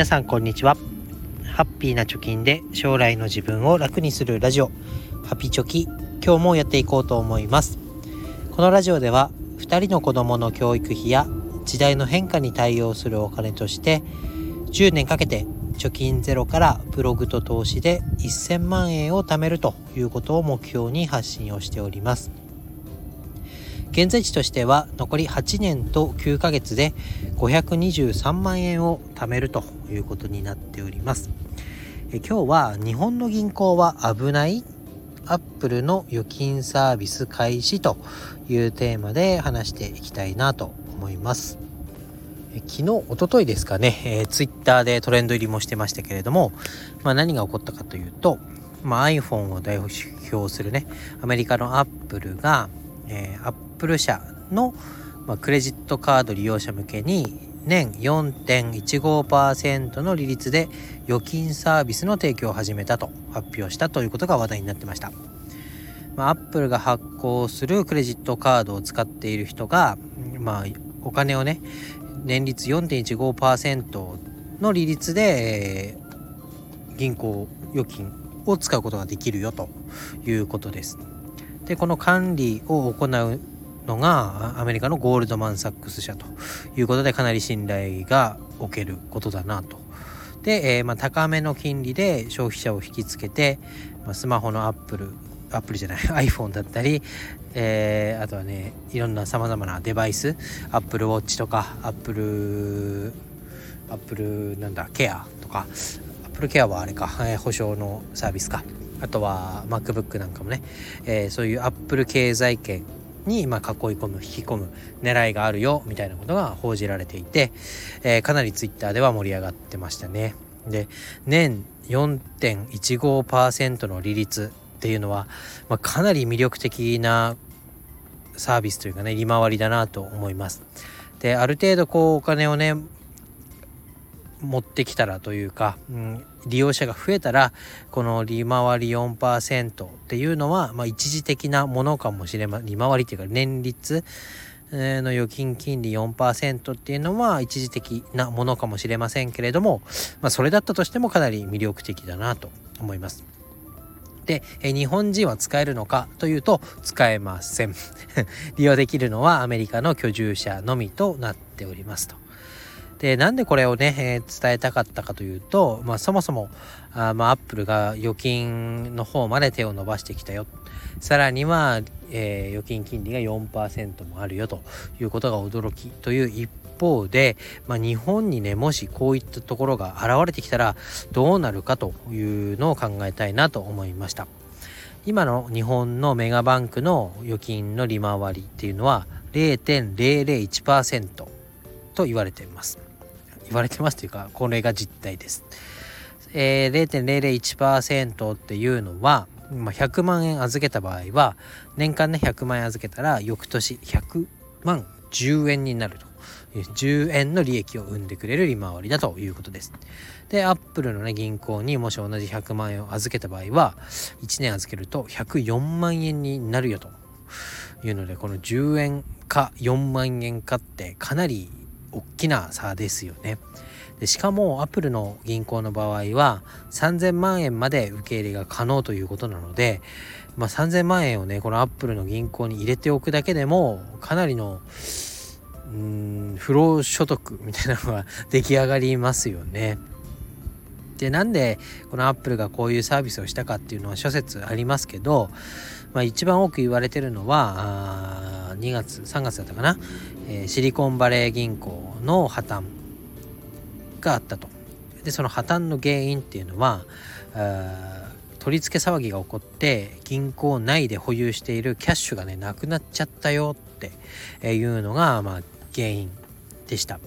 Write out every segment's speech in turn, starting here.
皆さんこんにちは。ハッピーな貯金で将来の自分を楽にするラジオ。ハピチョキ今日もやっていこうと思います。このラジオでは2人の子供の教育費や時代の変化に対応するお金として10年かけて貯金ゼロからブログと投資で1000万円を貯めるということを目標に発信をしております。現在地としては残り8年と9ヶ月で523万円を貯めるということになっております。え今日は日本の銀行は危ない？アップルの預金サービス開始というテーマで話していきたいなと思います。昨日、おとといですかね、えー、ツイッターでトレンド入りもしてましたけれども、まあ、何が起こったかというと、まあ、iPhone を代表するね、アメリカのアップルが、えー、アップル社の、まあ、クレジットカード利用者向けに年4.15%の利率で預金サービスの提供を始めたと発表したということが話題になってました。まあ、アップルが発行するクレジットカードを使っている人が、まあ、お金をね、年率4.15%の利率で、えー、銀行預金を使うことができるよということです。で、この管理を行うのがアメリカのゴールドマン・サックス社ということでかなり信頼がおけることだなと。で、えー、まあ、高めの金利で消費者を引きつけて、まあ、スマホのアップルアップルじゃない iPhone だったり、えー、あとはねいろんなさまざまなデバイス Apple Watch とか Apple Apple なんだケアとか Apple ケアはあれか、えー、保証のサービスかあとは MacBook なんかもね、えー、そういう Apple 経済圏に、ま、囲い込む引き込む狙いがあるよみたいなことが報じられていて、えー、かなり Twitter では盛り上がってましたね。で年4.15%の利率っていうのは、まあ、かなり魅力的なサービスというかね利回りだなと思います。である程度こうお金をね持ってきたらというか、うん、利用者が増えたらこの利回り4%っていうのは、まあ、一時的なものかもしれません利回りっていうか年率の預金金利4%っていうのは一時的なものかもしれませんけれども、まあ、それだったとしてもかなり魅力的だなと思います。で、日本人は使えるのかというと使えません。利用できるのはアメリカの居住者のみとなっておりますと。で、なんでこれをね、えー、伝えたかったかというと、まあそもそも、あまあアップルが預金の方まで手を伸ばしてきたよ。さらには、えー、預金金利が4%もあるよということが驚きという一方で、まあ、日本にねもしこういったところが現れてきたらどうなるかというのを考えたいなと思いました今の日本のメガバンクの預金の利回りっていうのは0.001%と言われています言われてますというかこれが実態です、えー、0.001%っていうのはまあ、100万円預けた場合は年間ね100万円預けたら翌年100万10円になると10円の利益を生んでくれる利回りだということです。で、アップルのね、銀行にもし同じ100万円を預けた場合は、1年預けると104万円になるよというので、この10円か4万円かってかなり大きな差ですよね。でしかもアップルの銀行の場合は3000万円まで受け入れが可能ということなので、まあ、3000万円をねこのアップルの銀行に入れておくだけでもかなりのうん不労所得みたいなのが 出来上がりますよね。でなんでこのアップルがこういうサービスをしたかっていうのは諸説ありますけど、まあ、一番多く言われてるのは2月3月だったかな、えー、シリコンバレー銀行の破綻があったと。でその破綻の原因っていうのは取り付け騒ぎが起こって銀行内で保有しているキャッシュがねなくなっちゃったよっていうのがまあ原因でした。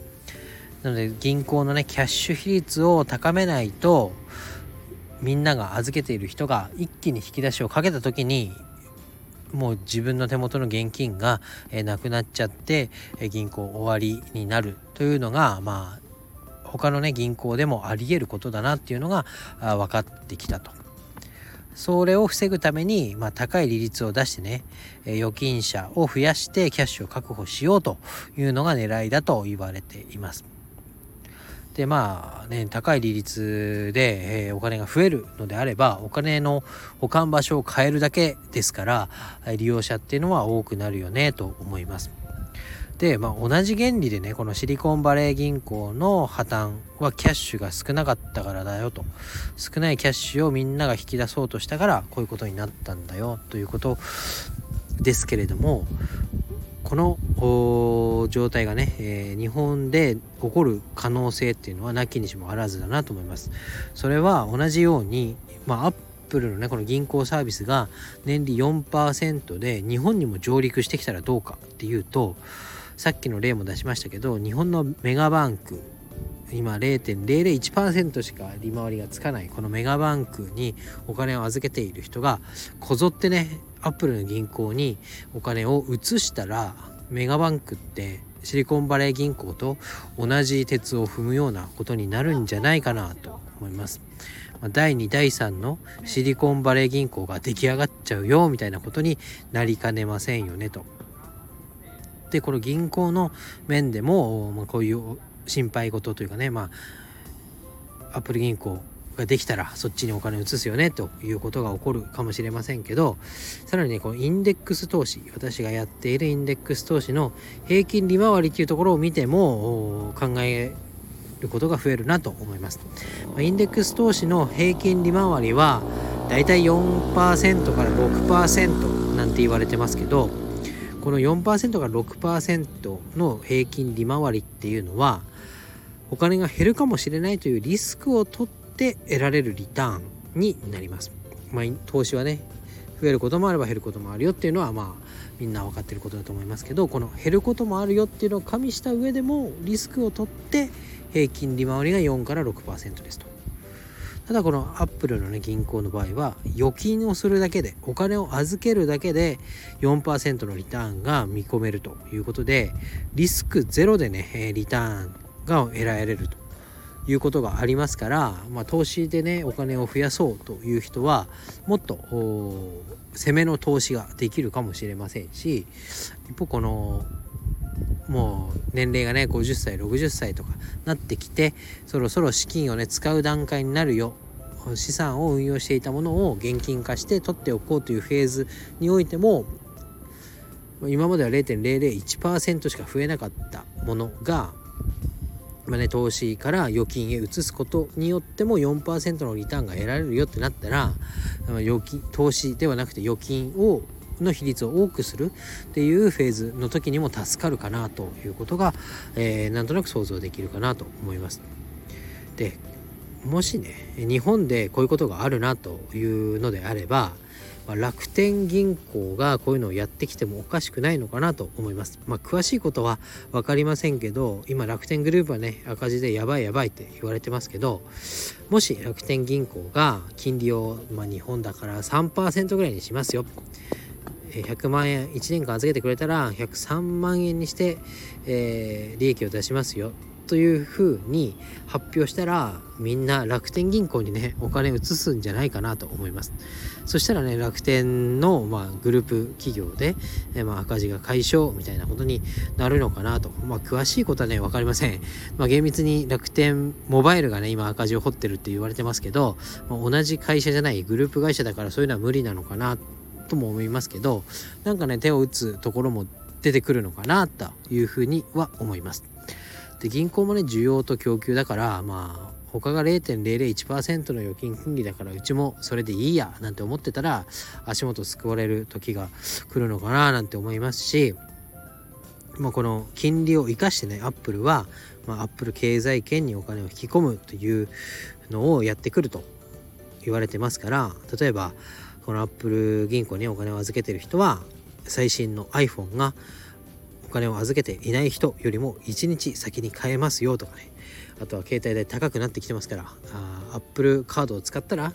なので銀行のねキャッシュ比率を高めないとみんなが預けている人が一気に引き出しをかけた時にもう自分の手元の現金が、えなくなっちゃって、え銀行終わりになるというのがまあ他のね銀行でもありえることだなっていうのが分かってきたと。それを防ぐために、まあ、高い利率を出してね、え預金者を増やしてキャッシュを確保しようというのが狙いだと言われています。でまあね高い利率で、えー、お金が増えるのであればお金の保管場所を変えるだけですから利用者っていうのは多くなるよねと思います。で、まあ、同じ原理でねこのシリコンバレー銀行の破綻はキャッシュが少なかったからだよと少ないキャッシュをみんなが引き出そうとしたからこういうことになったんだよということですけれどもこの状態がね、えー、日本で起こる可能性っていうのはなきにしもあらずだなと思います。それは同じように、まあ、アップルのねこの銀行サービスが年利4%で日本にも上陸してきたらどうかっていうとさっきの例も出しましたけど日本のメガバンク今0.001%しか利回りがつかないこのメガバンクにお金を預けている人がこぞってねアップルの銀行にお金を移したらメガバンクってシリコンバレー銀行と同じ鉄を踏むようなことになるんじゃないかなと思います。第2第3のシリコンバレー銀行が出来上がっちゃうよみたいなことになりかねませんよねと。でこの銀行の面でも、まあ、こういう心配事というかねまあアップル銀行ができたらそっちにお金移すよねということが起こるかもしれませんけどさらにねこのインデックス投資私がやっているインデックス投資の平均利回りっていうところを見ても考えることが増えるなと思います。インデックス投資の平均利回りはだいたい4%から6%なんて言われてますけどこの4%から6%の平均利回りっていうのはお金が減るかもしれないというリスクを取って得られるリターンになります。まあ、投資はね増えることもあれば減ることもあるよっていうのはまあみんな分かってることだと思いますけどこの減ることもあるよっていうのを加味した上でもリスクを取って平均利回りが4から6%ですと。ただこのアップルのね銀行の場合は預金をするだけでお金を預けるだけで4%のリターンが見込めるということでリスクゼロでねリターンが得られるということがありますから、まあ、投資でねお金を増やそうという人はもっと攻めの投資ができるかもしれませんし一方このもう年齢がね50歳60歳とかなってきてそろそろ資金をね使う段階になるよ資産を運用していたものを現金化して取っておこうというフェーズにおいても今までは0.001%しか増えなかったものが、まあね、投資から預金へ移すことによっても4%のリターンが得られるよってなったら預金投資ではなくて預金をの比率を多くするっていうフェーズの時にも助かるかなということが、えー、なんとなく想像できるかなと思います。でもしね日本でこういうことがあるなというのであれば、まあ、楽天銀行がこういうのをやってきてもおかしくないのかなと思います。まあ、詳しいことは分かりませんけど今楽天グループはね赤字でやばいやばいって言われてますけどもし楽天銀行が金利を、まあ、日本だから3%ぐらいにしますよ100万円1年間預けてくれたら103万円にして、えー、利益を出しますよというふうに発表したらみんな楽天銀行にねお金移すんじゃないかなと思います。そしたらね楽天の、まあ、グループ企業で、えまあ、赤字が解消みたいなことになるのかなと。まあ詳しいことはね分かりません、まあ、厳密に楽天モバイルがね今赤字を掘ってるって言われてますけど、まあ、同じ会社じゃないグループ会社だからそういうのは無理なのかなとも思いますけどなんかね手を打つところも出てくるのかなというふうには思います。で銀行もね需要と供給だからまあ他が0.001%の預金金利だからうちもそれでいいやなんて思ってたら足元救われる時が来るのかななんて思いますし、まあ、この金利を生かしてねアップルは、まあ、アップル経済圏にお金を引き込むというのをやってくると言われてますから例えばこのアップル銀行にお金を預けてる人は最新の iPhone が金を預けていない人よりも1日先に買えますよとかねあとは携帯代高くなってきてますからあ Apple カードを使ったら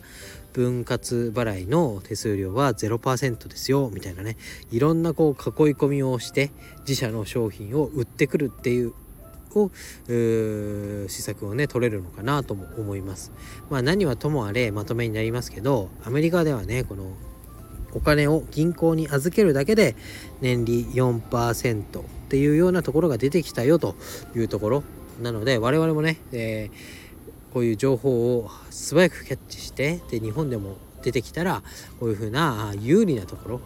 分割払いの手数料は0%ですよみたいなねいろんなこう囲い込みをして自社の商品を売ってくるっていうを施策をね取れるのかなとも思います。まあ何はともあれまとめになりますけどアメリカではねこのお金を銀行に預けるだけで年利4%っていうようなところが出てきたよというところなので我々もね、えー、こういう情報を素早くキャッチしてで日本でも出てきたらこういうふうな有利なところ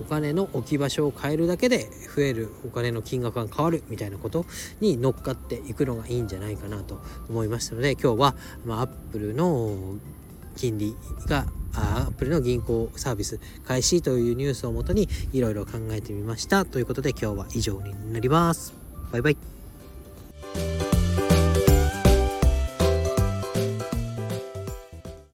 お金の置き場所を変えるだけで増えるお金の金額が変わるみたいなことに乗っかっていくのがいいんじゃないかなと思いましたので今日は、まあ、アップルの金利がアップルの銀行サービス開始というニュースをもとにいろいろ考えてみましたということで今日は以上になります。バイバイ。